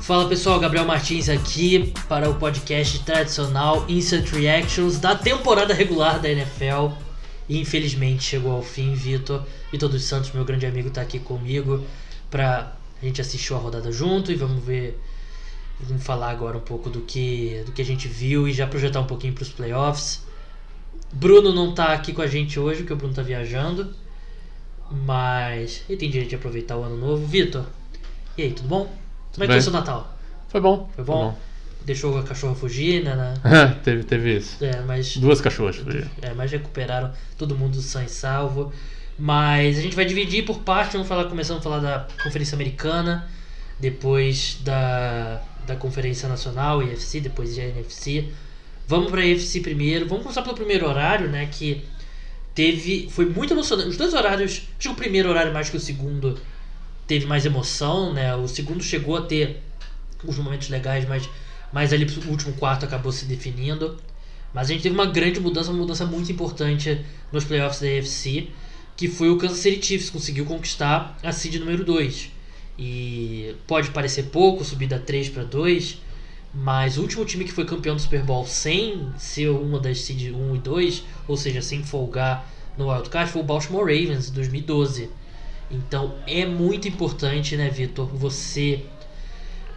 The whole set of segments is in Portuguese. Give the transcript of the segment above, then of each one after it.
Fala pessoal, Gabriel Martins aqui para o podcast tradicional Instant Reactions da temporada regular da NFL. E infelizmente chegou ao fim, Vitor. Vitor dos Santos, meu grande amigo, está aqui comigo para a gente assistir a rodada junto e vamos ver, vamos falar agora um pouco do que, do que a gente viu e já projetar um pouquinho para os playoffs. Bruno não está aqui com a gente hoje, porque o Bruno está viajando, mas ele tem direito de aproveitar o ano novo. Vitor, e aí, tudo bom? Como é que foi seu Natal? Foi bom. Foi bom? Deixou a cachorra fugir, né? né? teve, teve isso. É, mas. Duas cachorras fugiram. É, mas recuperaram todo mundo sã e salvo. Mas a gente vai dividir por parte, vamos falar, começando a falar da Conferência Americana, depois da, da Conferência Nacional, IFC, depois da NFC. Vamos para a IFC primeiro. Vamos começar pelo primeiro horário, né? Que teve. Foi muito emocionante. Os dois horários. Acho que o primeiro horário mais que o segundo teve mais emoção, né? O segundo chegou a ter alguns momentos legais, mas, mas ali o último quarto acabou se definindo. Mas a gente teve uma grande mudança, uma mudança muito importante nos playoffs da AFC, que foi o Kansas City Chiefs conseguiu conquistar a seed número 2. E pode parecer pouco, subir da 3 para 2, mas o último time que foi campeão do Super Bowl sem ser uma das seed 1 e 2, ou seja, sem folgar no wildcard, foi o Baltimore Ravens em 2012. Então é muito importante, né, Vitor, você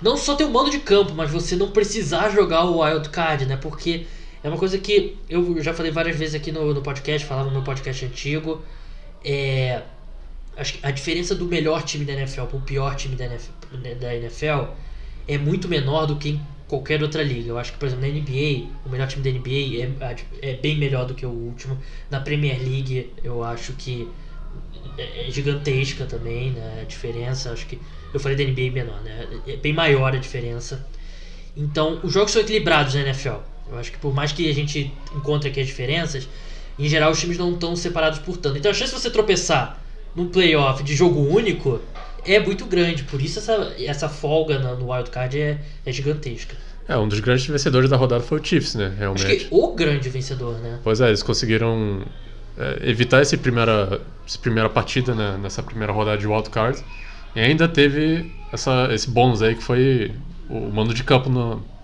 não só ter um mando de campo, mas você não precisar jogar o wild card, né? Porque é uma coisa que eu já falei várias vezes aqui no, no podcast, falava no meu podcast antigo. É, a diferença do melhor time da NFL para o pior time da NFL, da NFL é muito menor do que qualquer outra liga. Eu acho que, por exemplo, na NBA, o melhor time da NBA é, é bem melhor do que o último. Na Premier League, eu acho que é, é gigantesca também, né? A diferença, acho que eu falei da NBA menor, né? É bem maior a diferença. Então, os jogos são equilibrados na NFL. Eu acho que por mais que a gente encontre aqui as diferenças, em geral os times não estão separados por tanto. Então a chance de você tropeçar num playoff de jogo único é muito grande. Por isso essa, essa folga no, no wildcard é, é gigantesca. É, um dos grandes vencedores da rodada foi o Chiefs, né? Realmente. Acho que o grande vencedor, né? Pois é, eles conseguiram é, evitar essa primeira, essa primeira partida né, nessa primeira rodada de wildcard. E ainda teve essa, esse bônus aí que foi o mando de campo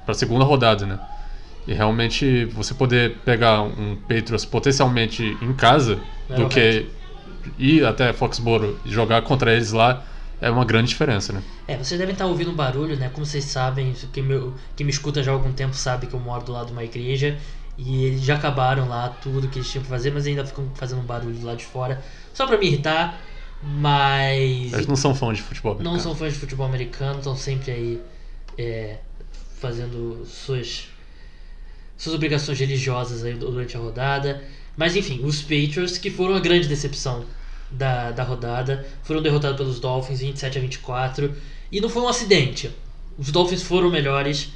para a segunda rodada, né? E realmente você poder pegar um Patriots potencialmente em casa é do que ir até Foxborough e jogar contra eles lá é uma grande diferença, né? É, vocês devem estar ouvindo barulho, né? Como vocês sabem, quem me, quem me escuta já há algum tempo sabe que eu moro do lado de uma igreja e eles já acabaram lá tudo que eles tinham que fazer, mas ainda ficam fazendo um barulho lá de fora, só para me irritar. Mas. Eles não são fãs de futebol americano. Não são fãs de futebol americano, estão sempre aí é, fazendo suas, suas obrigações religiosas aí durante a rodada. Mas enfim, os Patriots, que foram a grande decepção da, da rodada, foram derrotados pelos Dolphins 27 a 24. E não foi um acidente. Os Dolphins foram melhores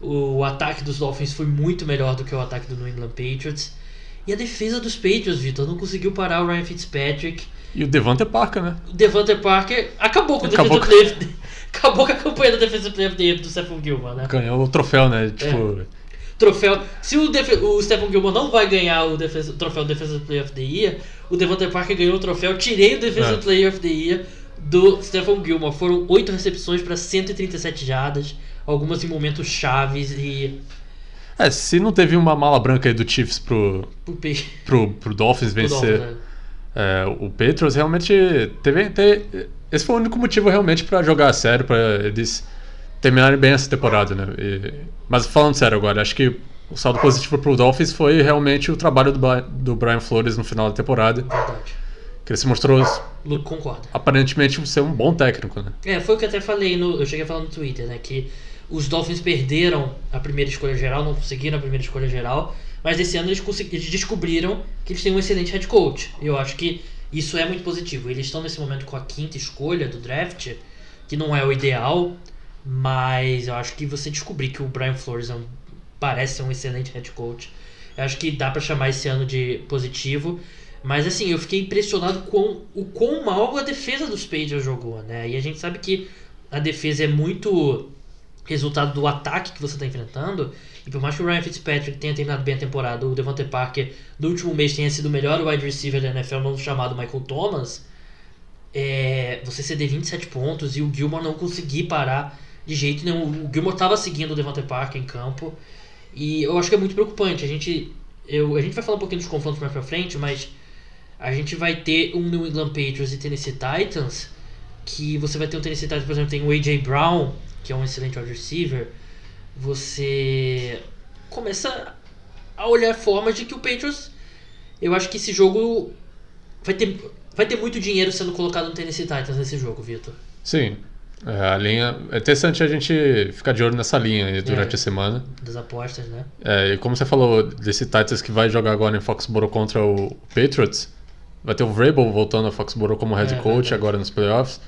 o ataque dos Dolphins foi muito melhor do que o ataque do New England Patriots. E a defesa dos Patriots, Vitor, não conseguiu parar o Ryan Fitzpatrick. E o Devante Parker, né? O Devante Parker acabou com o acabou defesa com... Player, acabou com a campanha da defesa player do Stephen Gilmore, né? Ganhou o troféu, né? Tipo... É. Troféu. Se o, Def... o Stephen Gilmore não vai ganhar o, defesa... o troféu Defensive Player of the Year, o Devante Parker ganhou o troféu. Tirei o Defensive é. Player of the Year do Stephen Gilmore. Foram 8 recepções para 137 jardas algumas em momentos chaves e. É, se não teve uma mala branca aí do Chiefs pro, pro, pro, pro Dolphins vencer Dolphins, é. É, o Patriots, realmente teve, teve, Esse foi o único motivo realmente para jogar a sério, para eles terminarem bem essa temporada, né? E, mas falando sério agora, acho que o saldo positivo pro Dolphins foi realmente o trabalho do, do Brian Flores no final da temporada. Verdade. Que ele se mostrou. Concordo. Aparentemente ser um bom técnico, né? É, foi o que eu até falei, no, eu cheguei a falar no Twitter, né? Que os Dolphins perderam a primeira escolha geral, não conseguiram a primeira escolha geral, mas esse ano eles, eles descobriram que eles têm um excelente head coach. Eu acho que isso é muito positivo. Eles estão nesse momento com a quinta escolha do draft, que não é o ideal, mas eu acho que você descobrir que o Brian Flores é um, parece ser um excelente head coach. Eu acho que dá para chamar esse ano de positivo. Mas assim, eu fiquei impressionado com o quão mal a defesa dos Patriots jogou, né? E a gente sabe que a defesa é muito resultado do ataque que você está enfrentando. E por mais que o Ryan Fitzpatrick tenha terminado bem a temporada, o Devontae Parker no último mês tenha sido o melhor wide receiver da NFL, não chamado Michael Thomas, é, você ceder 27 pontos e o Gilmore não conseguir parar de jeito nenhum. O Gilmore estava seguindo o Devante Parker em campo e eu acho que é muito preocupante. A gente, eu, a gente vai falar um pouquinho dos confrontos mais pra frente, mas a gente vai ter um New England Patriots e Tennessee Titans que você vai ter um Tennessee Titans, por exemplo, tem o A.J. Brown, que é um excelente wide receiver. Você começa a olhar formas de que o Patriots. Eu acho que esse jogo vai ter, vai ter muito dinheiro sendo colocado no Tennessee Titans nesse jogo, Vitor. Sim. É, a linha. É interessante a gente ficar de olho nessa linha durante É. a semana. Das apostas, né? É, e como você falou desse Titans que vai jogar agora em Foxborough contra o Patriots, vai ter o Vrabel voltando a Foxborough como head É, coach agora nos playoffs.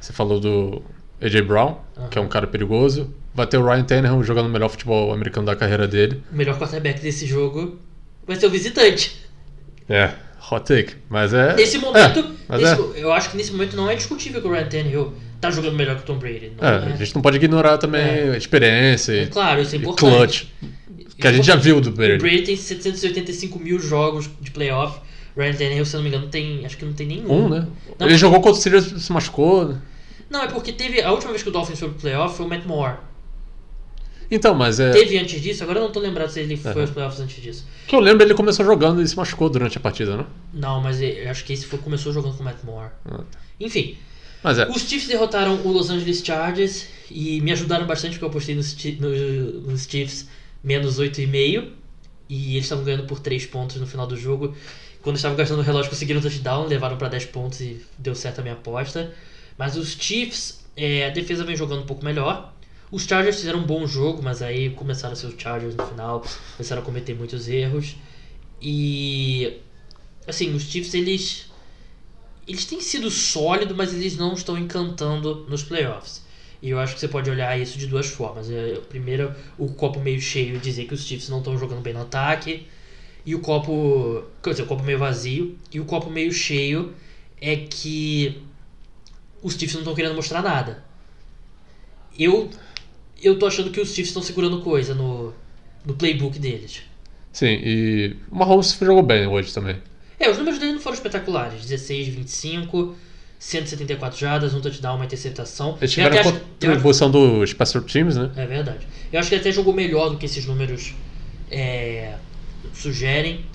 Você falou do AJ Brown, que é um cara perigoso. Vai ter o Ryan Tannehill jogando o melhor futebol americano da carreira dele. O melhor quarterback desse jogo vai ser o visitante. É, hot take. Mas é. Nesse momento, É, mas nesse é. eu acho que nesse momento não é discutível que o Ryan Tannehill tá jogando melhor que o Tom Brady. É, é, a gente não pode ignorar também É. a experiência É e, claro, isso é importante. clutch. Que a gente já viu do O Brady. Brady tem 785 mil jogos de playoff. Ryan Tannehill, se não me engano, tem. Acho que não tem nenhum. Um, né? Não, Ele jogou contra o Steelers se machucou. né? Não, é porque teve. A última vez que o Dolphins foi pro playoff foi o Matt Moore. Então, mas é. Teve antes disso, agora eu não tô lembrado se ele foi aos playoffs antes disso. Que eu lembro, ele começou jogando e se machucou durante a partida, né? Não, mas eu acho que esse foi, começou jogando com o Matt Moore. Ah. Enfim, Mas é. os Chiefs derrotaram o Los Angeles Chargers e me ajudaram bastante porque eu apostei nos, Chi- no- nos Chiefs menos 8,5 e eles estavam ganhando por 3 pontos no final do jogo. Quando estavam gastando o relógio, conseguiram touchdown, levaram para 10 pontos e deu certo a minha aposta. Mas os Chiefs, é, a defesa vem jogando um pouco melhor. Os Chargers fizeram um bom jogo, mas aí começaram a ser os Chargers no final, começaram a cometer muitos erros. E assim, os Chiefs eles eles têm sido sólidos, mas eles não estão encantando nos playoffs. E eu acho que você pode olhar isso de duas formas. É, Primeiro, o copo meio cheio e dizer que os Chiefs não estão jogando bem no ataque. E o copo. Quer dizer, o copo meio vazio. E o copo meio cheio é que os Chiefs não estão querendo mostrar nada. Eu. Eu tô achando que os Chiefs estão segurando coisa no, no playbook deles. Sim, e o Mahomes jogou bem hoje também. É, os números dele não foram espetaculares. 16, 25, 174 jardas, um touchdown, uma interceptação. Eles tiveram acho- eu acho- contribuição dos Special Teams, né? É verdade. Eu acho que ele até jogou melhor do que esses números é, sugerem.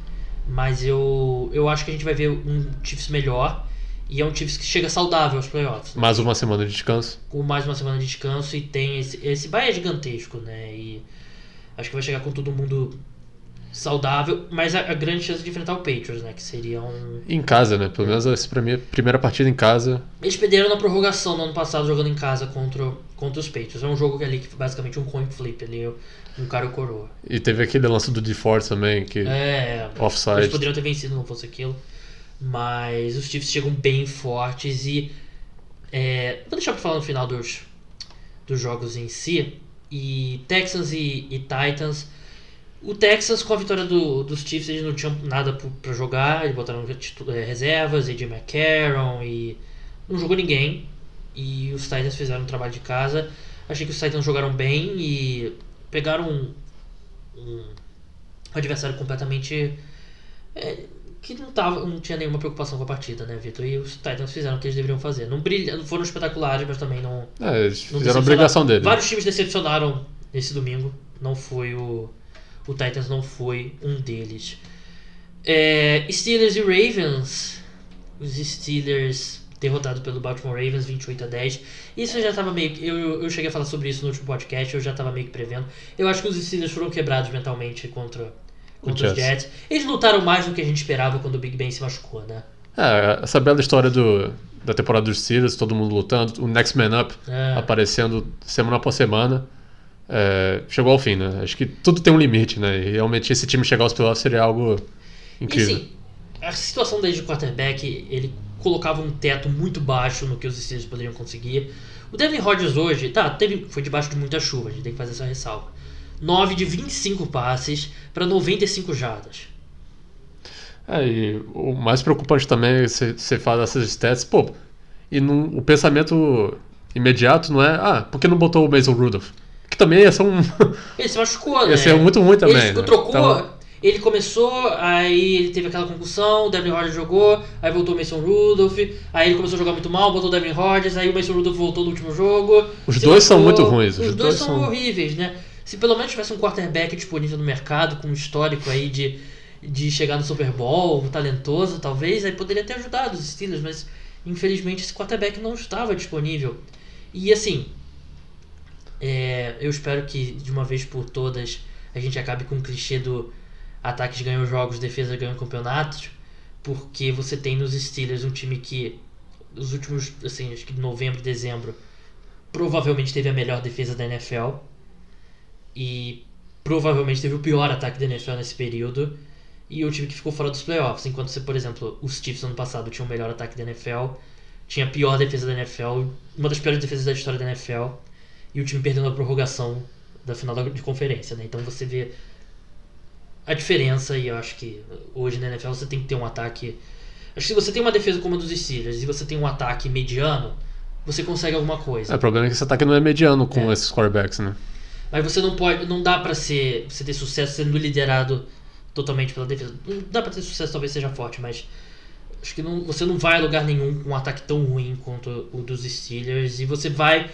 Mas eu, eu acho que a gente vai ver um Chiefs melhor. E é um Chiefs que chega saudável aos playoffs. né? Mais uma semana de descanso. Com mais uma semana de descanso e tem esse. Esse é gigantesco, né? E acho que vai chegar com todo mundo saudável. Mas a, a grande chance de enfrentar o Patriots, né? Que seria um. Em casa, né? Pelo menos essa primeira, primeira partida em casa. Eles perderam na prorrogação no ano passado jogando em casa contra, contra os Patriots. É um jogo que ali que basicamente um coin flip ali, um cara e coroa. E teve aquele lance do DeForest também, que É, eles offside. poderiam ter vencido não fosse aquilo. Mas os Chiefs chegam bem fortes e. É, vou deixar pra falar no final dos, dos jogos em si. E Texans e, e Titans. O Texas, com a vitória do, dos Chiefs, eles não tinham nada pra jogar. Eles botaram é, reservas, AJ McCarron e. Não jogou ninguém. E os Titans fizeram um trabalho de casa. Achei que os Titans jogaram bem e pegaram um, um adversário completamente. é, que não, tava, não tinha nenhuma preocupação com a partida, né, Vitor? E os Titans fizeram o que eles deveriam fazer. Não, brilha, foram espetaculares, mas também não. É, eles fizeram a obrigação deles. Vários times decepcionaram nesse domingo. Não foi o. O Titans não foi um deles. É, Steelers e Ravens. Os Steelers derrotados pelo Baltimore Ravens 28 a 10. Isso eu já tava meio que. Eu, eu cheguei a falar sobre isso no último podcast, eu já tava meio que prevendo. Eu acho que os Steelers foram quebrados mentalmente contra, contra os Jets. Jets. Eles lutaram mais do que a gente esperava quando o Big Ben se machucou, né? É, essa bela história do, da temporada dos Steelers, todo mundo lutando, o Next Man Up É. aparecendo semana após semana. É, chegou ao fim, né? Acho que tudo tem um limite, né? E realmente esse time chegar aos playoffs seria algo incrível. E sim, a situação deles de quarterback, ele colocava um teto muito baixo no que os Steelers poderiam conseguir. O Devin Rodgers hoje, tá, teve, foi debaixo de muita chuva, a gente tem que fazer essa ressalva. 9 de 25 passes para 95 jardas. É, e o mais preocupante também é você você fala dessas stats, pô, e não- o pensamento imediato não é, ah, por que não botou o Mason Rudolph? Que também ia ser um. Ele se machucou, né? ia ser muito ruim também. Ele né? trocou. Então, Ele começou, aí ele teve aquela concussão, o Devin Rodgers jogou, aí voltou o Mason Rudolph, aí ele começou a jogar muito mal, voltou o Devin Rodgers, aí o Mason Rudolph voltou no último jogo. Os dois são muito ruins. Os, os dois, dois, são horríveis, né? Se pelo menos tivesse um quarterback disponível no mercado, com um histórico aí de, de chegar no Super Bowl, talentoso, talvez, aí poderia ter ajudado os Steelers, mas infelizmente esse quarterback não estava disponível. E assim, é, eu espero que de uma vez por todas a gente acabe com o clichê do ataques ganham jogos, defesa ganham campeonatos, porque você tem nos Steelers um time que nos últimos, assim, acho que novembro, dezembro, provavelmente teve a melhor defesa da NFL e provavelmente teve o pior ataque da NFL nesse período e o time que ficou fora dos playoffs, enquanto você, por exemplo, os Chiefs ano passado tinham o melhor ataque da NFL, tinha a pior defesa da NFL, uma das piores defesas da história da NFL, e o time perdeu na prorrogação da final de conferência, né? Então você vê a diferença e eu acho que hoje na NFL você tem que ter um ataque. Acho que se você tem uma defesa como a dos Steelers e você tem um ataque mediano, você consegue alguma coisa. É, o problema é que esse ataque não é mediano com é. esses quarterbacks, né? Mas você não pode, não dá para ser, você ter sucesso sendo liderado totalmente pela defesa. Não dá para ter sucesso, talvez seja forte, mas acho que não, você não vai a lugar nenhum com um ataque tão ruim quanto o dos Steelers e você vai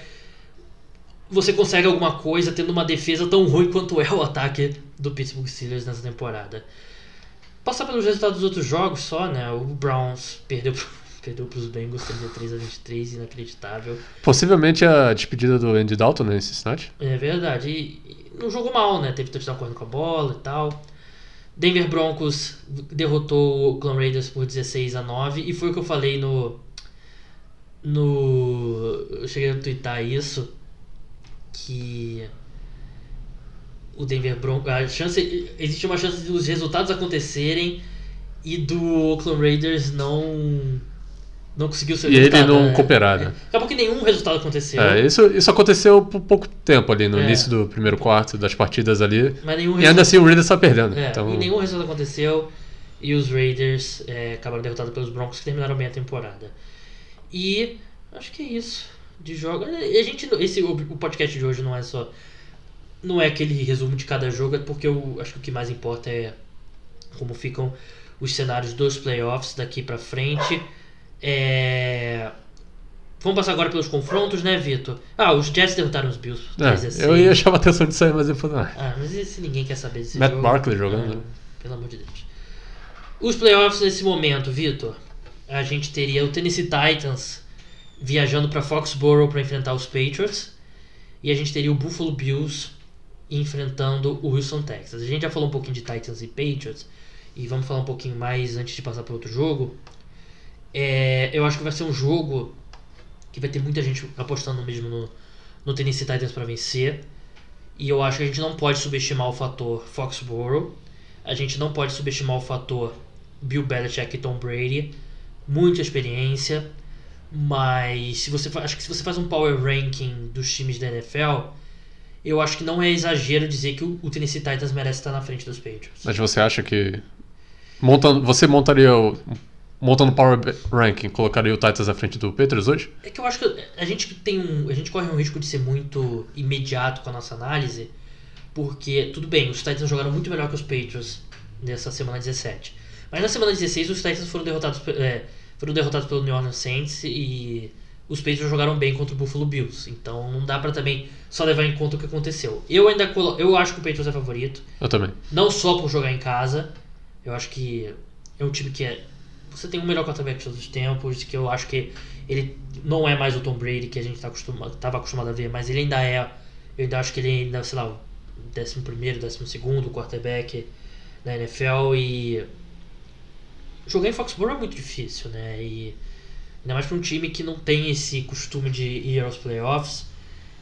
você consegue alguma coisa tendo uma defesa tão ruim quanto é o ataque do Pittsburgh Steelers nessa temporada. Passar pelos resultados dos outros jogos só, né? O Browns perdeu perdeu para os Bengals 33 a 23, inacreditável. Possivelmente a despedida do Andy Dalton né, nesse snatch. É verdade. E, e não jogou mal, né? Teve touchdown correndo com a bola e tal. Denver Broncos derrotou o Oakland Raiders por 16 a 9 e foi o que eu falei no no eu cheguei a twittar isso que o Denver Broncos. A chance, existe uma chance dos resultados acontecerem e do Oakland Raiders não não conseguiu ser E ele não né? cooperar, né? Acabou que nenhum resultado aconteceu. É, isso, isso aconteceu por pouco tempo ali, no é. início do primeiro quarto das partidas ali. Mas nenhum e ainda assim o Raiders está perdendo. É, então... E nenhum resultado aconteceu. E os Raiders é, acabaram derrotados pelos Broncos que terminaram bem a temporada. E acho que é isso de jogos. A gente, esse, o, podcast de hoje não é só. Não é aquele resumo de cada jogo, é porque eu acho que o que mais importa é como ficam os cenários dos playoffs daqui para frente. É... Vamos passar agora pelos confrontos, né, Vitor? Ah, os Jets derrotaram os Bills. É, eu ia chamar atenção disso aí, mas eu falei. Ah, ah mas esse ninguém quer saber desse Matt jogo. Barkley jogando. Ah, pelo amor de Deus. Os playoffs nesse momento, Vitor. A gente teria o Tennessee Titans viajando para Foxborough para enfrentar os Patriots. E a gente teria o Buffalo Bills enfrentando o Houston Texas. A gente já falou um pouquinho de Titans e Patriots. E vamos falar um pouquinho mais antes de passar para outro jogo. É, eu acho que vai ser um jogo que vai ter muita gente apostando mesmo no, no Tennessee Titans para vencer. E eu acho que a gente não pode subestimar o fator Foxborough. A gente não pode subestimar o fator Bill Belichick e Tom Brady. Muita experiência. Mas se você acho que se você faz um power ranking dos times da NFL, eu acho que não é exagero dizer que o, o Tennessee Titans merece estar na frente dos Patriots. Mas você acha que montando, você montaria o, montando power ranking, colocaria o Titans à frente do Patriots hoje? É que eu acho que a gente tem um, a gente corre um risco de ser muito imediato com a nossa análise, porque tudo bem, os Titans jogaram muito melhor que os Patriots nessa semana 17. Mas na semana 16 os Titans foram derrotados é, foram derrotados pelo New Orleans Saints e os Patriots jogaram bem contra o Buffalo Bills. Então não dá para também só levar em conta o que aconteceu. Eu ainda colo... eu acho que o Patriots é favorito. Eu também. Não só por jogar em casa. Eu acho que é um time que é você tem o melhor quarterback de todos os tempos, que eu acho que ele não é mais o Tom Brady que a gente tá acostumado, tava acostumado a ver, mas ele ainda é. Eu ainda acho que ele ainda, sei lá, o 11 primeiro, 12 segundo quarterback da NFL e jogar em Foxborough é muito difícil, né? E ainda mais para um time que não tem esse costume de ir aos playoffs.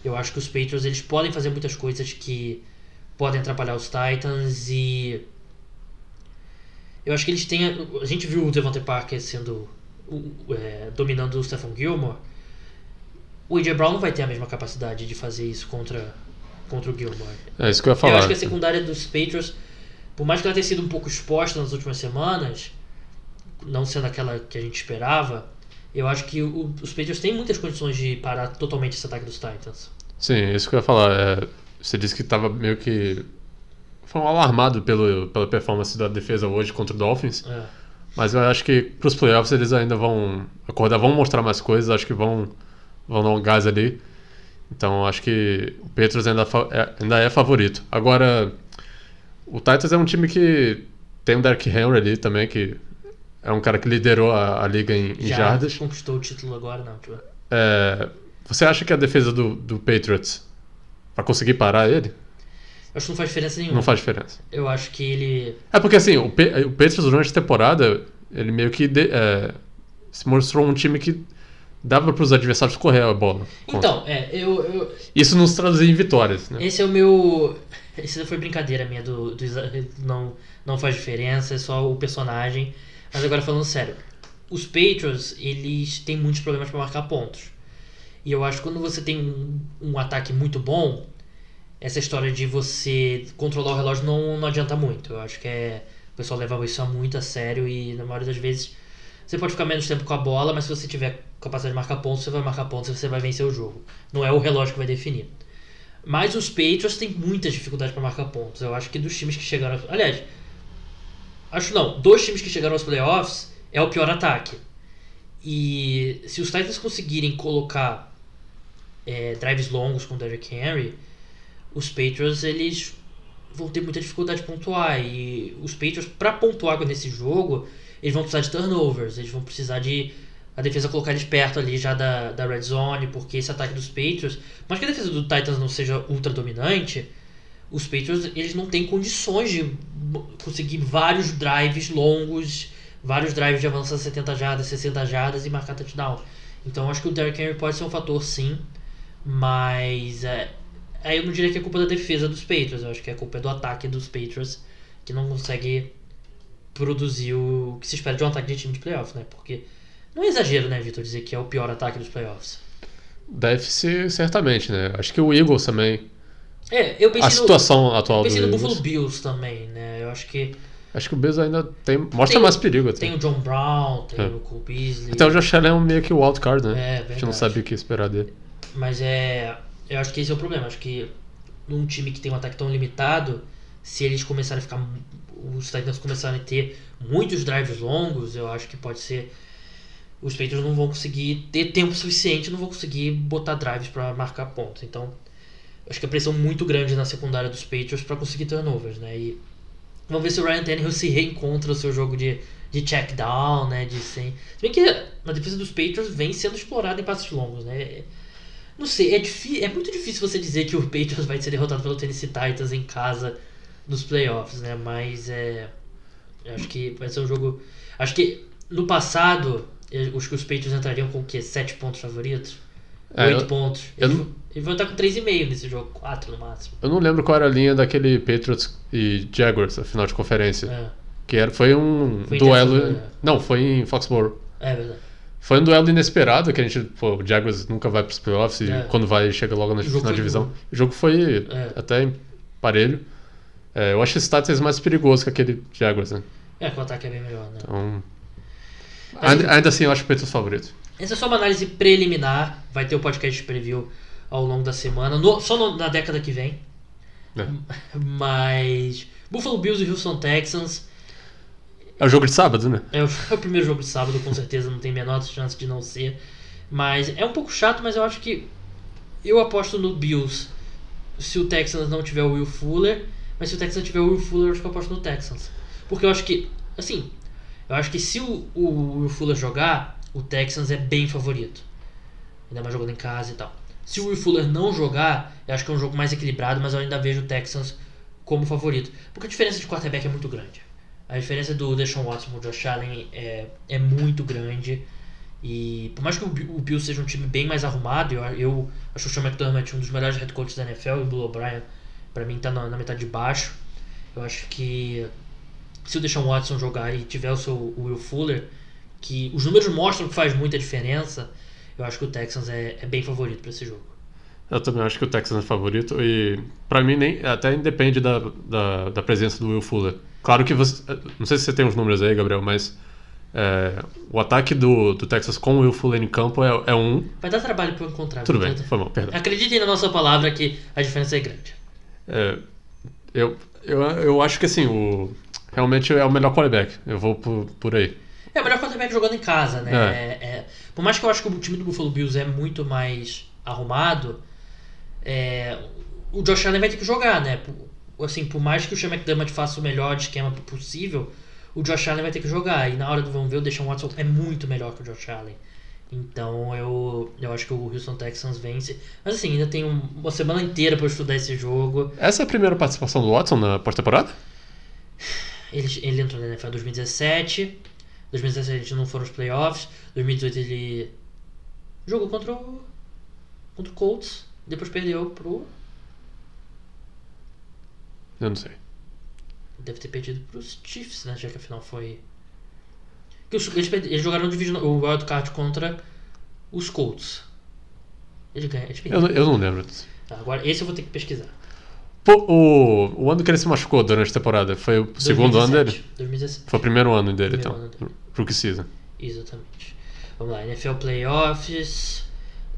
Eu acho que os Patriots eles podem fazer muitas coisas que podem atrapalhar os Titans e eu acho que eles têm a, gente viu o Devontae Parker sendo é, dominando o Stephen Gilmore. O AJ Brown não vai ter a mesma capacidade de fazer isso contra contra o Gilmore. É isso que eu ia falar. Eu acho que a secundária dos Patriots, por mais que ela tenha sido um pouco exposta nas últimas semanas, não sendo aquela que a gente esperava, eu acho que o, os Patriots têm muitas condições de parar totalmente esse ataque dos Titans. Sim, isso que eu ia falar. É, você disse que estava meio que foi um alarmado pelo, pela performance da defesa hoje contra o Dolphins. É. Mas eu acho que pros playoffs eles ainda vão acordar, vão mostrar mais coisas, acho que vão, vão dar um gás ali. Então acho que o Petros ainda, é, ainda é favorito. Agora, o Titans é um time que tem o Derrick Henry ali também, que é um cara que liderou a, a liga em, em Já jardas. conquistou o título agora, não, tipo. É, você acha que a defesa do, do Patriots vai conseguir parar ele? Eu acho que não faz diferença nenhuma. Não faz diferença. Eu acho que ele. É porque assim, o, Pe- o Patriots durante a temporada, ele meio que de- é, se mostrou um time que dava para os adversários correr a bola. contra. Então, é, eu, eu- Isso nos traduzia em vitórias, né? Esse é o meu. Esse foi brincadeira minha do, do não não faz diferença, é só o personagem. Mas agora falando sério, os Patriots, eles têm muitos problemas para marcar pontos. E eu acho que quando você tem um, um ataque muito bom, essa história de você controlar o relógio não, não adianta muito. Eu acho que é. O pessoal leva isso muito a sério e na maioria das vezes você pode ficar menos tempo com a bola, mas se você tiver capacidade de marcar pontos, você vai marcar pontos e você vai vencer o jogo. Não é o relógio que vai definir. Mas os Patriots têm muita dificuldade para marcar pontos. Eu acho que dos times que chegaram. Aliás, acho não. Dos times que chegaram aos playoffs é o pior ataque. E se os Titans conseguirem colocar é, drives longos com o Derrick Henry, os Patriots eles vão ter muita dificuldade de pontuar. E os Patriots, para pontuar nesse jogo, eles vão precisar de turnovers. Eles vão precisar de a defesa colocar eles perto ali já da, da red zone, porque esse ataque dos Patriots, mas que a defesa do Titans não seja ultra dominante, os Patriots eles não têm condições de conseguir vários drives longos, vários drives de avançar 70 jardas, 60 jardas e marcar touchdown. Então acho que o Derrick Henry pode ser um fator sim, mas é, aí eu não diria que é culpa da defesa dos Patriots, eu acho que é culpa do ataque dos Patriots que não consegue produzir o que se espera de um ataque de time de playoff, né? Porque não é exagero, né, Vitor, dizer que é o pior ataque dos playoffs. Deve ser certamente, né? Acho que o Eagles também. É, eu pensei A situação no, atual eu do pensei no. Buffalo Bills também, né? Eu acho que Acho que o Bills ainda tem. Mostra Tem- mais perigo até. tem o John Brown, tem É. o Cole Beasley. Até o Josh Allen é um meio que o wildcard, né? É, a gente não verdade. sabe o que esperar dele. Mas é. Eu acho que esse é o problema. Acho que num time que tem um ataque tão limitado, se eles começarem a ficar. Os Titans começarem a ter muitos drives longos, eu acho que pode ser. Os Patriots não vão conseguir ter tempo suficiente, não vão conseguir botar drives para marcar pontos. Então, acho que a pressão muito grande na secundária dos Patriots para conseguir turnovers, né? E vamos ver se o Ryan Tannehill se reencontra o seu jogo de, de check down, né? De sem... Se bem que a defesa dos Patriots vem sendo explorada em passos longos, né? Não sei, é, difí- é muito difícil você dizer que o Patriots vai ser derrotado pelo Tennessee Titans em casa nos playoffs, né? Mas é. eu Acho que vai ser um jogo. Acho que no passado, eu- os que os Patriots entrariam com o quê? 7 pontos favoritos? É, 8 eu- pontos. eu Eles, eles vão estar com 3,5 nesse jogo, 4 no máximo. Eu não lembro qual era a linha daquele Patriots e Jaguars, a final de conferência. É, Que era, foi um Foi duelo. Jacksonville, é. Não, foi em Foxborough. é verdade. Foi um duelo inesperado, que a gente, pô, o Jaguars nunca vai pros playoffs e É. quando vai chega logo na O final divisão. duro. O jogo foi É. até parelho. É, eu acho esse Titans mais perigoso que aquele Jaguars, né? É, que o ataque é bem melhor, né? Então. Ainda, ainda assim, eu acho o Patriots favorito. Essa é só uma análise preliminar. Vai ter o podcast de preview ao longo da semana, no- só no- na década que vem. É. Mas. Buffalo Bills e Houston Texans. É o jogo de sábado, né? É o, é o primeiro jogo de sábado, com certeza, não tem a menor chance de não ser. Mas é um pouco chato, mas eu acho que. Eu aposto no Bills se o Texans não tiver o Will Fuller. Mas se o Texans tiver o Will Fuller, eu acho que eu aposto no Texans. Porque eu acho que. Assim. Eu acho que se o, o Will Fuller jogar, o Texans é bem favorito. Ainda mais jogando em casa e tal. Se o Will Fuller não jogar, eu acho que é um jogo mais equilibrado, mas eu ainda vejo o Texans como favorito. Porque a diferença de quarterback é muito grande. A diferença do Deshaun Watson pro Josh Allen é, é muito grande. E por mais que o, Bi- o Bills seja um time bem mais arrumado, eu, eu acho o Sean McDermott um dos melhores head coaches da NFL e o Bill O'Brien, pra mim, tá na, na metade de baixo. Eu acho que se o Deshaun Watson jogar e tiver o seu o Will Fuller, que os números mostram que faz muita diferença, eu acho que o Texans é, é bem favorito pra esse jogo. Eu também acho que o Texans é favorito e pra mim nem até independe da, da, da presença do Will Fuller. Claro que você, não sei se você tem os números aí, Gabriel, mas é, o ataque do, do Texas com o Will Fuller em campo é, é um. Vai dar trabalho eu encontrar. Tudo bem, foi mal, perdão. Acreditem na nossa palavra que a diferença é grande. É, eu, Eu, eu acho que assim, o. Realmente é o melhor quarterback. Eu vou por, por aí. É o melhor quarterback jogando em casa, né? É. Por mais que eu acho que o time do Buffalo Bills é muito mais arrumado, é, o Josh Allen vai ter que jogar, né? Por, assim, por mais que o Sean McDermott faça o melhor esquema possível, o Josh Allen vai ter que jogar. E na hora do vamos ver, o Deshaun Watson é muito melhor que o Josh Allen. Então eu, eu acho que o Houston Texans vence. Mas assim, ainda tem um- uma semana inteira para estudar esse jogo. Essa é a primeira participação do Watson na pós-temporada? Ele, ele entrou na NFL em 2017. 2017 não foram os playoffs. 2018 ele jogou contra o, contra o Colts. Depois perdeu pro. Eu não sei. Deve ter perdido pros Chiefs, né? Já que a final foi. Eles, eles jogaram o, division, o Wild Card contra os Colts. Eles ganharam. Eles Eu, não- eu não lembro. Tá, agora esse eu vou ter que pesquisar. Pô, o, o ano que ele se machucou durante a temporada foi o segundo ano dele? 2017. 2017. Foi o primeiro ano dele, Primeiro então. ano dele. Rookie season. Exatamente. Vamos lá, NFL Playoffs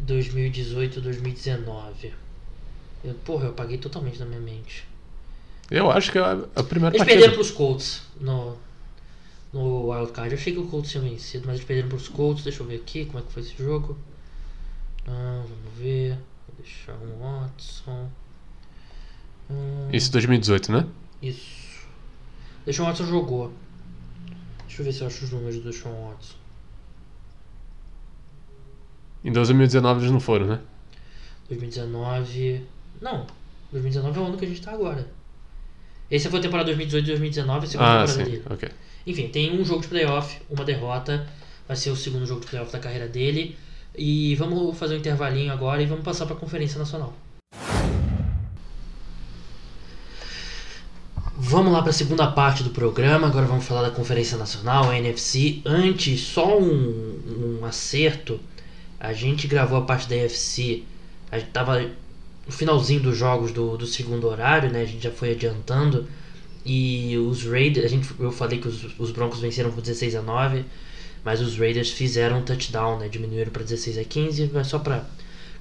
2018-2019. Eu, porra, eu apaguei totalmente da minha mente. Eu acho que é a, primeira Eles partida. perderam pros Colts no, no Wild Card. Eu achei que o Colts tinha vencido, mas eles perderam pros Colts. Deixa eu ver aqui como é que foi esse jogo. Ah, vamos ver. Vou deixar um Watson. Hum, Isso em 2018, né? Isso. Deshaun Watson jogou. Deixa eu ver se eu acho os números do Deshaun Watson. Em 2019 eles não foram, né? 2019. Não, 2019 é o ano que a gente tá agora. Essa foi a temporada 2018 2019, a segunda Ah, temporada sim. dele. Ok. Enfim, tem um jogo de playoff, uma derrota. Vai ser o segundo jogo de playoff da carreira dele. E vamos fazer um intervalinho agora e vamos passar para a Conferência Nacional. Vamos lá para a segunda parte do programa. Agora vamos falar da Conferência Nacional, a NFC. Antes, só um, um acerto. A gente gravou a parte da NFC. A gente tava no finalzinho dos jogos do, do segundo horário, né? A gente já foi adiantando. E os Raiders, a gente, eu falei que os, os Broncos venceram por 16 a 9, mas os Raiders fizeram um touchdown, né? Diminuíram para 16 a 15, mas só para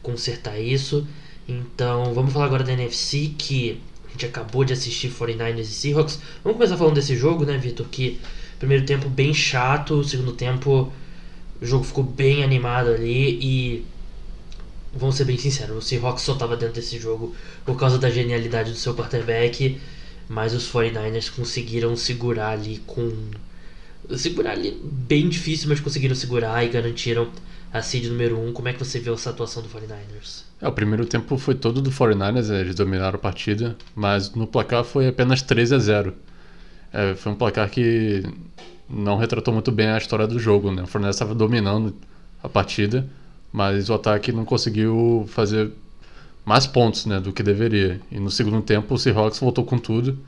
consertar isso. Então, vamos falar agora da NFC, que a gente acabou de assistir 49ers e Seahawks. Vamos começar falando desse jogo, né, Vitor? Que primeiro tempo bem chato, segundo tempo o jogo ficou bem animado ali e vamos ser bem sinceros, o Seahawks só estava dentro desse jogo por causa da genialidade do seu quarterback, mas os 49ers conseguiram segurar ali com segurar ali bem difícil, mas conseguiram segurar e garantiram a seed número 1. Um. Como é que você vê essa atuação do 49ers? É, o primeiro tempo foi todo do 49ers, né? eles dominaram a partida, mas no placar foi apenas 13 a 0. É, foi um placar que não retratou muito bem a história do jogo, né? O 49ers estava dominando a partida, mas o ataque não conseguiu fazer mais pontos né, do que deveria. E no segundo tempo o Seahawks voltou com tudo,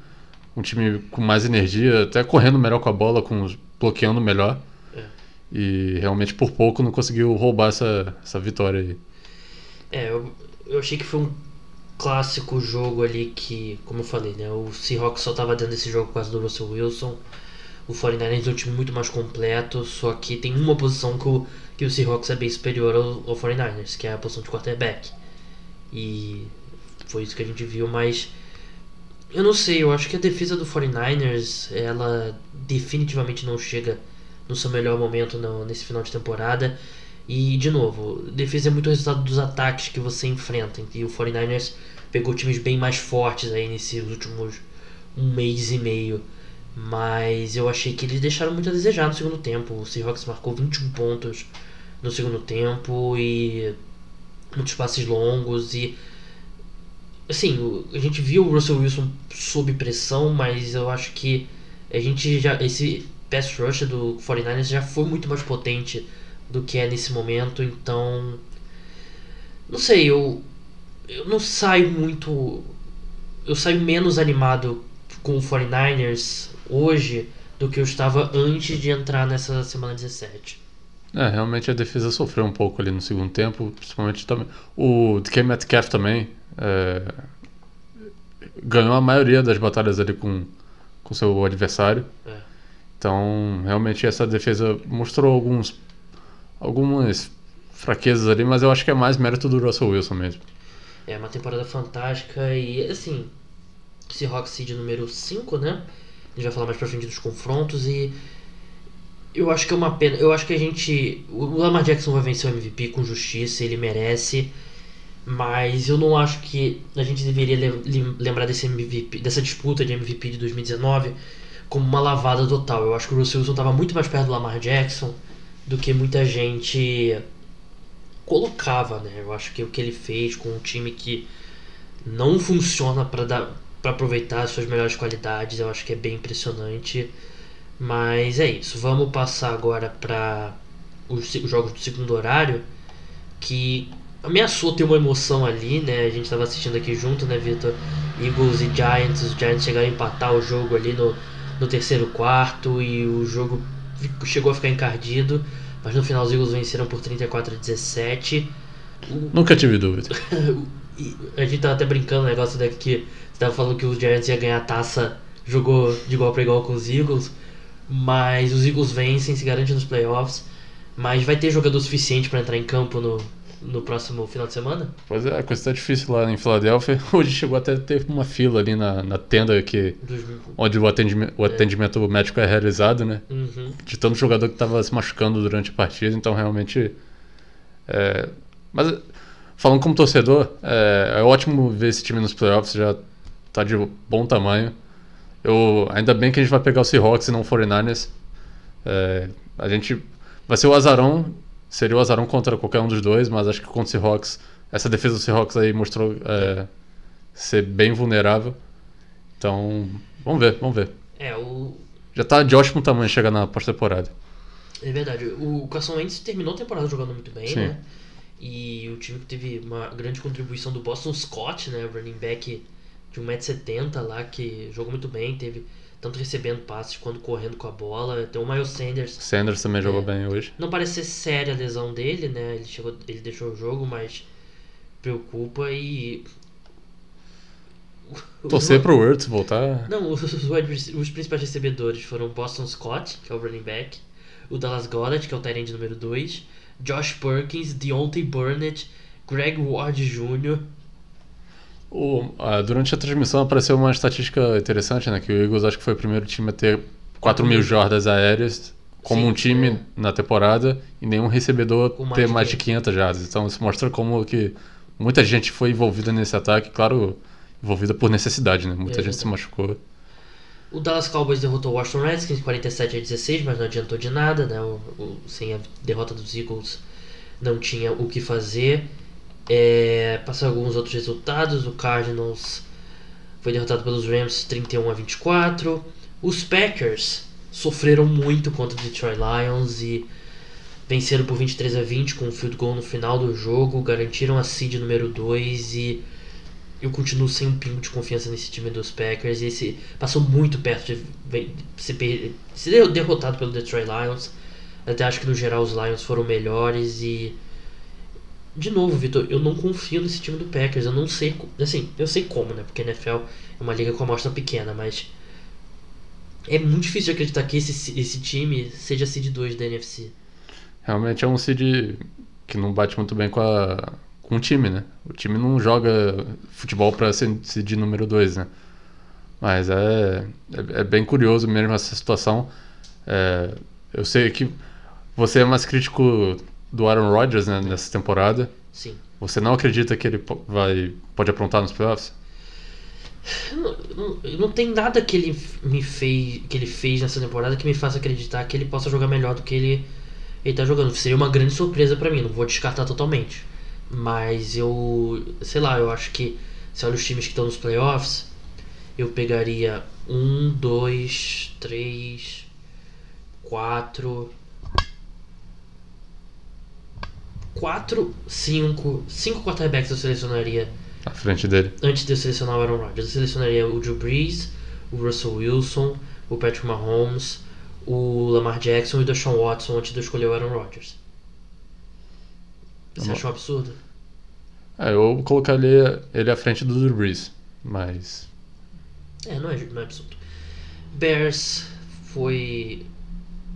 um time com mais energia, até correndo melhor com a bola, com bloqueando melhor. E realmente por pouco não conseguiu roubar essa, essa vitória aí. É, eu, eu achei que foi um clássico jogo ali que, como eu falei, né? O Seahawks só tava dentro desse jogo causa do Russell Wilson. O 49ers é um time muito mais completo, só que tem uma posição que o, que o Seahawks é bem superior ao, ao 49ers, que é a posição de quarterback. E foi isso que a gente viu, mas eu não sei, eu acho que a defesa do 49ers, ela definitivamente não chega no seu melhor momento no- nesse final de temporada. E, de novo, defesa é muito resultado dos ataques que você enfrenta. E o 49ers pegou times bem mais fortes aí nesses últimos um mês e meio. Mas eu achei que eles deixaram muito a desejar no segundo tempo. O Seahawks marcou 21 pontos no segundo tempo e muitos passes longos e assim, a gente viu o Russell Wilson sob pressão, mas eu acho que a gente já esse pass rush do 49ers já foi muito mais potente do que é nesse momento, então não sei, eu eu não saio muito eu saio menos animado com o 49ers hoje do que eu estava antes de entrar nessa semana 17. É, realmente a defesa sofreu um pouco ali no segundo tempo, principalmente também. O DK Metcalf também é, ganhou a maioria das batalhas ali com com seu adversário. É. Então, realmente essa defesa mostrou alguns algumas fraquezas ali, mas eu acho que é mais mérito do Russell Wilson mesmo. É uma temporada fantástica e assim. Seahawks seed número 5, né? A gente vai falar mais pra frente dos confrontos e eu acho que é uma pena. Eu acho que a gente. O Lamar Jackson vai vencer o MVP com justiça, ele merece. Mas eu não acho que a gente deveria lembrar desse MVP, dessa disputa de MVP de 2019 como uma lavada total. Eu acho que o Russell Wilson estava muito mais perto do Lamar Jackson do que muita gente colocava, né? Eu acho que o que ele fez com um time que não funciona para dar para aproveitar as suas melhores qualidades, eu acho que é bem impressionante. Mas é isso. Vamos passar agora para os, os jogos do segundo horário que ameaçou ter uma emoção ali, né? A gente estava assistindo aqui junto, né, Vitor? Eagles e Giants, os Giants chegaram a empatar o jogo ali no, no terceiro quarto e o jogo chegou a ficar encardido, mas no final os Eagles venceram por 34 a 17. Nunca tive dúvida. a gente tava até brincando o negócio daqui que você tava falando que os Giants ia ganhar a taça, jogou de igual para igual com os Eagles, mas os Eagles vencem, se garantem nos playoffs, mas vai ter jogador suficiente para entrar em campo no, no próximo final de semana? Pois é, a coisa tá difícil lá em Filadélfia. Hoje chegou até ter uma fila ali na, na tenda que, onde o atendimento, o atendimento é. médico é realizado, né? Uhum. De tanto jogador que estava se machucando durante a partida, então realmente. É... Mas falando como torcedor, é... é ótimo ver esse time nos playoffs, já tá de bom tamanho. Eu, ainda bem que a gente vai pegar o Seahawks e não o 49ers. É, a gente vai ser o azarão seria o azarão contra qualquer um dos dois, mas acho que contra o Seahawks, essa defesa do Seahawks aí mostrou é, ser bem vulnerável. Então, vamos ver, vamos ver. É, o... Já tá de ótimo tamanho chegar na pós-temporada. É verdade. O Carson Wentz terminou a temporada jogando muito bem, Sim. né? E o time que teve uma grande contribuição do Boston Scott, né? Running back de 1,70m lá, que jogou muito bem, teve tanto recebendo passes quanto correndo com a bola. Tem o Miles Sanders. Sanders também é, jogou bem hoje. Não parece ser séria a lesão dele, né? Ele, chegou, ele deixou o jogo, mas preocupa e. Torcer pro Wurtz voltar. Não, os, os, principais recebedores foram Boston Scott, que é o running back, o Dallas Goddard, que é o tight end número 2, Josh Perkins, Deontay Burnett, Greg Ward Jr., o, durante a transmissão apareceu uma estatística interessante, né? Que o Eagles acho que foi o primeiro time a ter 4 mil jardas aéreas como Sim, um time é. na temporada e nenhum recebedor ter mais de 500 jardas. Então isso mostra como que muita gente foi envolvida nesse ataque, claro, envolvida por necessidade, né? Muita é, gente se machucou. O Dallas Cowboys derrotou o Washington Redskins 47 a 16, mas não adiantou de nada, né? O, o, sem a derrota dos Eagles não tinha o que fazer. É, passar alguns outros resultados. O Cardinals foi derrotado pelos Rams 31 a 24. Os Packers sofreram muito contra o Detroit Lions e venceram por 23 a 20 com um field goal no final do jogo, garantiram a seed número 2 e eu continuo sem um pingo de confiança nesse time dos Packers e esse passou muito perto de ser derrotado pelo Detroit Lions. Até acho que no geral os Lions foram melhores e de novo, Vitor, eu não confio nesse time do Packers. Eu não sei. Assim, eu sei como, né? Porque a NFL é uma liga com amostra pequena, mas. É muito difícil acreditar que esse, esse time seja seed 2 da NFC. Realmente é um seed que não bate muito bem com, a, com o time, né? O time não joga futebol para ser seed número 2, né? Mas é, é, é, bem curioso mesmo essa situação. É, eu sei que você é mais crítico do Aaron Rodgers né, nessa temporada. Sim. Você não acredita que ele vai, pode aprontar nos playoffs? Não, não, não, tem nada que ele me fez que ele fez nessa temporada que me faça acreditar que ele possa jogar melhor do que ele ele tá jogando. Seria uma grande surpresa para mim, não vou descartar totalmente. Mas eu, sei lá, eu acho que se olha os times que estão nos playoffs, eu pegaria um, dois, três, quatro, 4, 5, 5 quarterbacks eu selecionaria. À frente dele. Antes de eu selecionar o Aaron Rodgers. Eu selecionaria o Drew Brees, o Russell Wilson, o Patrick Mahomes, o Lamar Jackson e o Deshaun Watson antes de eu escolher o Aaron Rodgers. Você acha um absurdo? É, eu colocaria ele à frente do Drew Brees, mas... É, não é, não é absurdo. Bears foi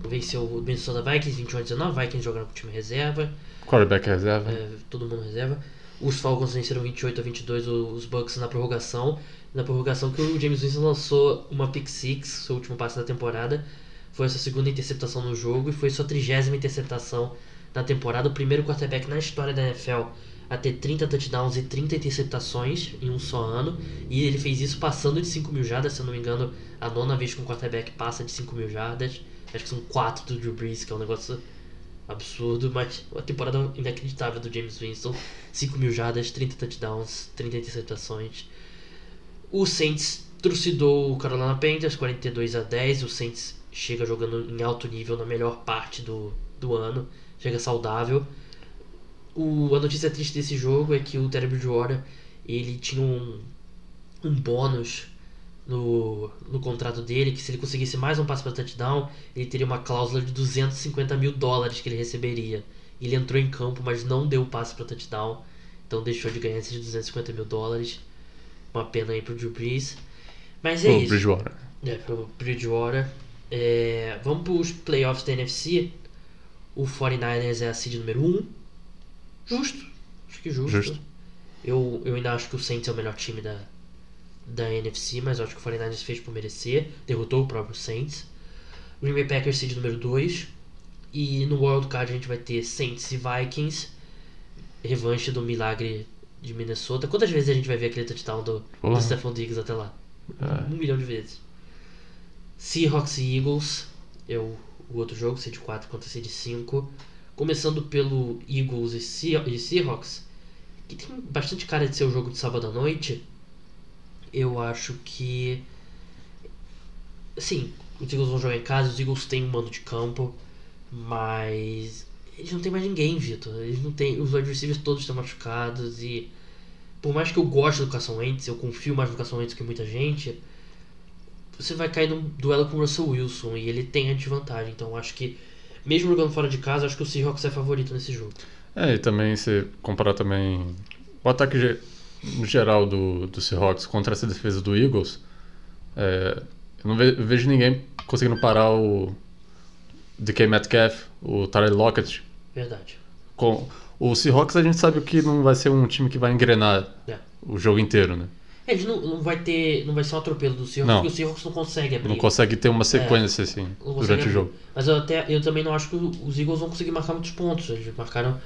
venceu o Minnesota Vikings 21 a 19, Vikings jogando com o time reserva, Quarterback reserva. é, todo mundo reserva. Os Falcons venceram 28 a 22 o- os Bucks na prorrogação. Na prorrogação que o James Winston lançou uma pick six, seu último passe da temporada. Foi a sua segunda interceptação no jogo e foi sua trigésima interceptação na temporada. O primeiro quarterback na história da NFL a ter 30 touchdowns e 30 interceptações em um só ano. E ele fez isso passando de 5 mil jardas, se eu não me engano, a nona vez que um quarterback passa de 5 mil jardas. Acho que são 4 do Drew Brees, que é um negócio absurdo, mas uma temporada inacreditável do James Winston. 5 mil jardas, 30 touchdowns, 30 interceptações. O Saints trucidou o Carolina Panthers 42 a 10. O Saints chega jogando em alto nível na melhor parte do, do ano, chega saudável. O, a notícia triste desse jogo é que o Terry Bridgewater ele tinha um, um bônus no, no contrato dele, que se ele conseguisse mais um passe para touchdown, ele teria uma cláusula de 250 mil dólares que ele receberia. Ele entrou em campo, mas não deu o passe para touchdown, então deixou de ganhar esses 250 mil dólares. Uma pena aí pro Drew Brees. Mas é isso. Bridgewater. É, pro Bridgewater. É, vamos pros playoffs da NFC. O 49ers é a seed número 1. Justo. Acho que justo. Justo. Eu, eu ainda acho que o Saints é o melhor time da, da NFC, mas eu acho que o 49ers fez por merecer. Derrotou o próprio Saints. Green Bay Packers seed número 2. E no Wild Card a gente vai ter Saints e Vikings. Revanche do milagre de Minnesota. Quantas vezes a gente vai ver aquele touchdown do, do Porra. Stephon Diggs até lá? É. Um milhão de vezes. Seahawks e Eagles. É o, o outro jogo, seed 4 contra seed 5. Começando pelo Eagles e, Sea- e Seahawks, que tem bastante cara de ser o jogo de sábado à noite. Eu acho que. Sim, os Eagles vão jogar em casa, os Eagles têm um mando de campo, mas. Eles não têm mais ninguém, Vitor. Eles não têm. Os receivers todos estão machucados e. Por mais que eu goste do Carson Wentz, eu confio mais no Carson Wentz que muita gente. Você vai cair num duelo com o Russell Wilson e ele tem a desvantagem. Então acho que, mesmo jogando fora de casa, acho que o Seahawks é favorito nesse jogo. É, e também se comparar também o ataque no geral do, do Seahawks contra essa defesa do Eagles, é, eu não ve- eu vejo ninguém conseguindo parar o DK Metcalf, o Tyler Lockett. Verdade. Com, o Seahawks a gente sabe que não vai ser um time que vai engrenar É. o jogo inteiro, né? Eles não, não vai ter. Não vai ser um atropelo do Seahawks, Não. porque o Seahawks não consegue abrir. Não consegue ter uma sequência assim Não consegue durante abrir. o jogo. Mas eu, até, eu também não acho que os Eagles vão conseguir marcar muitos pontos. Eles marcaram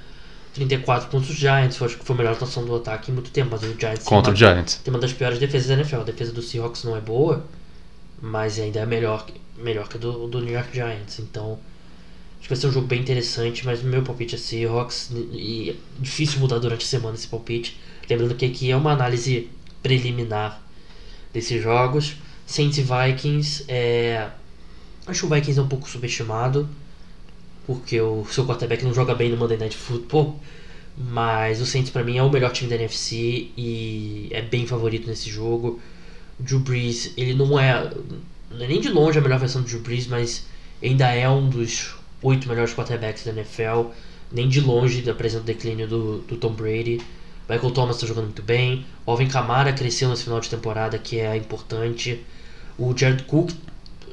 34 pontos os Giants. Eu acho que foi a melhor atuação do ataque em muito tempo. Mas o Giants Contra o tem uma, Giants. tem uma das piores defesas da NFL. A defesa do Seahawks não é boa, mas ainda é melhor, melhor que a do, do New York Giants. Então, acho que vai ser um jogo bem interessante. Mas meu palpite é Seahawks. E é difícil mudar durante a semana esse palpite. Lembrando que aqui é uma análise preliminar desses jogos. Saints e Vikings, é... acho que o Vikings é um pouco subestimado, porque o seu quarterback não joga bem no Monday Night Football, mas o Saints pra mim é o melhor time da NFC e é bem favorito nesse jogo. O Drew Brees, ele não é, não é nem de longe a melhor versão do Drew Brees, mas ainda é um dos oito melhores quarterbacks da NFL, nem de longe apresenta o declínio do, do Tom Brady. Michael Thomas está jogando muito bem. Alvin Kamara cresceu nesse final de temporada, que é importante. O Jared Cook,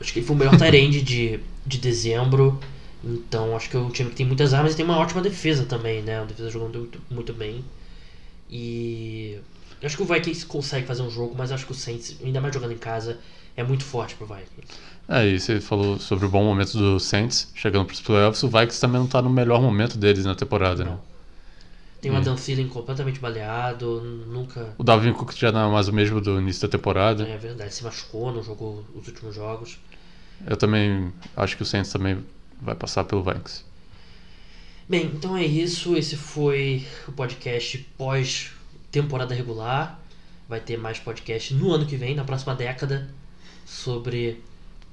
acho que ele foi o melhor tight de, de dezembro. Então acho que é um time que tem muitas armas e tem uma ótima defesa também, né? A defesa jogando muito, muito bem. E eu acho que o Vikings consegue fazer um jogo, mas acho que o Saints, ainda mais jogando em casa, é muito forte pro Vikings. É, e você falou sobre o bom momento do Saints chegando para os playoffs. O Vikings também não está no melhor momento deles na temporada, né? Não. Tem o Hum. Adam Thielen completamente baleado, nunca. O Dalvin Cook já não é mais o mesmo do início da temporada. É verdade, se machucou, não jogou os últimos jogos. Eu também acho que o Saints também vai passar pelo Vikings. Bem, então é isso. Esse foi o podcast pós temporada regular. Vai ter mais podcast no ano que vem, na próxima década, sobre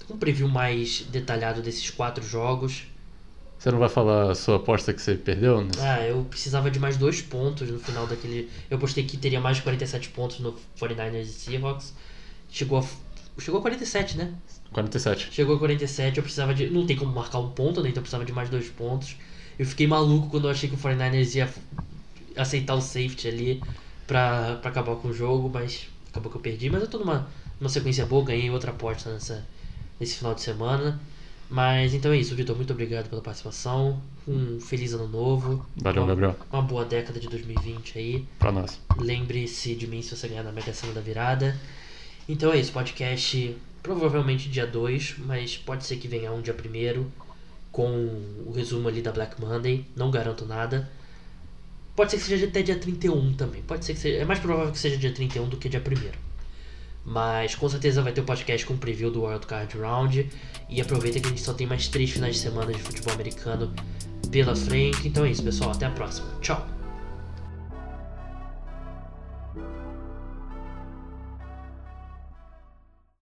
um preview mais detalhado desses quatro jogos. Você não vai falar a sua aposta que você perdeu? Né? Ah, eu precisava de mais dois pontos no final daquele. Eu postei que teria mais de 47 pontos no 49ers e Seahawks. Chegou a, chegou a 47, né? 47. Chegou a 47, eu precisava de. Não tem como marcar um ponto, né? Então eu precisava de mais dois pontos. Eu fiquei maluco quando eu achei que o 49ers ia aceitar o safety ali pra, pra acabar com o jogo, mas acabou que eu perdi. Mas eu tô numa, numa sequência boa, ganhei outra aposta nessa, nesse final de semana. Mas então é isso, Vitor. Muito obrigado pela participação. Um feliz ano novo. Valeu, uma, Gabriel. Uma boa década de 2020 aí. Pra nós. Lembre-se de mim se você ganhar na Mega Sena da Virada. Então é isso, podcast provavelmente dia 2, mas pode ser que venha um dia 1 com o resumo ali da Black Monday. Não garanto nada. Pode ser que seja até dia 31 também. Pode ser que seja. É mais provável que seja dia 31 do que dia 1 mas com certeza vai ter o um podcast com preview do World Card Round. E aproveita que a gente só tem mais três finais de semana de futebol americano pela frente. Então é isso, pessoal. Até a próxima. Tchau.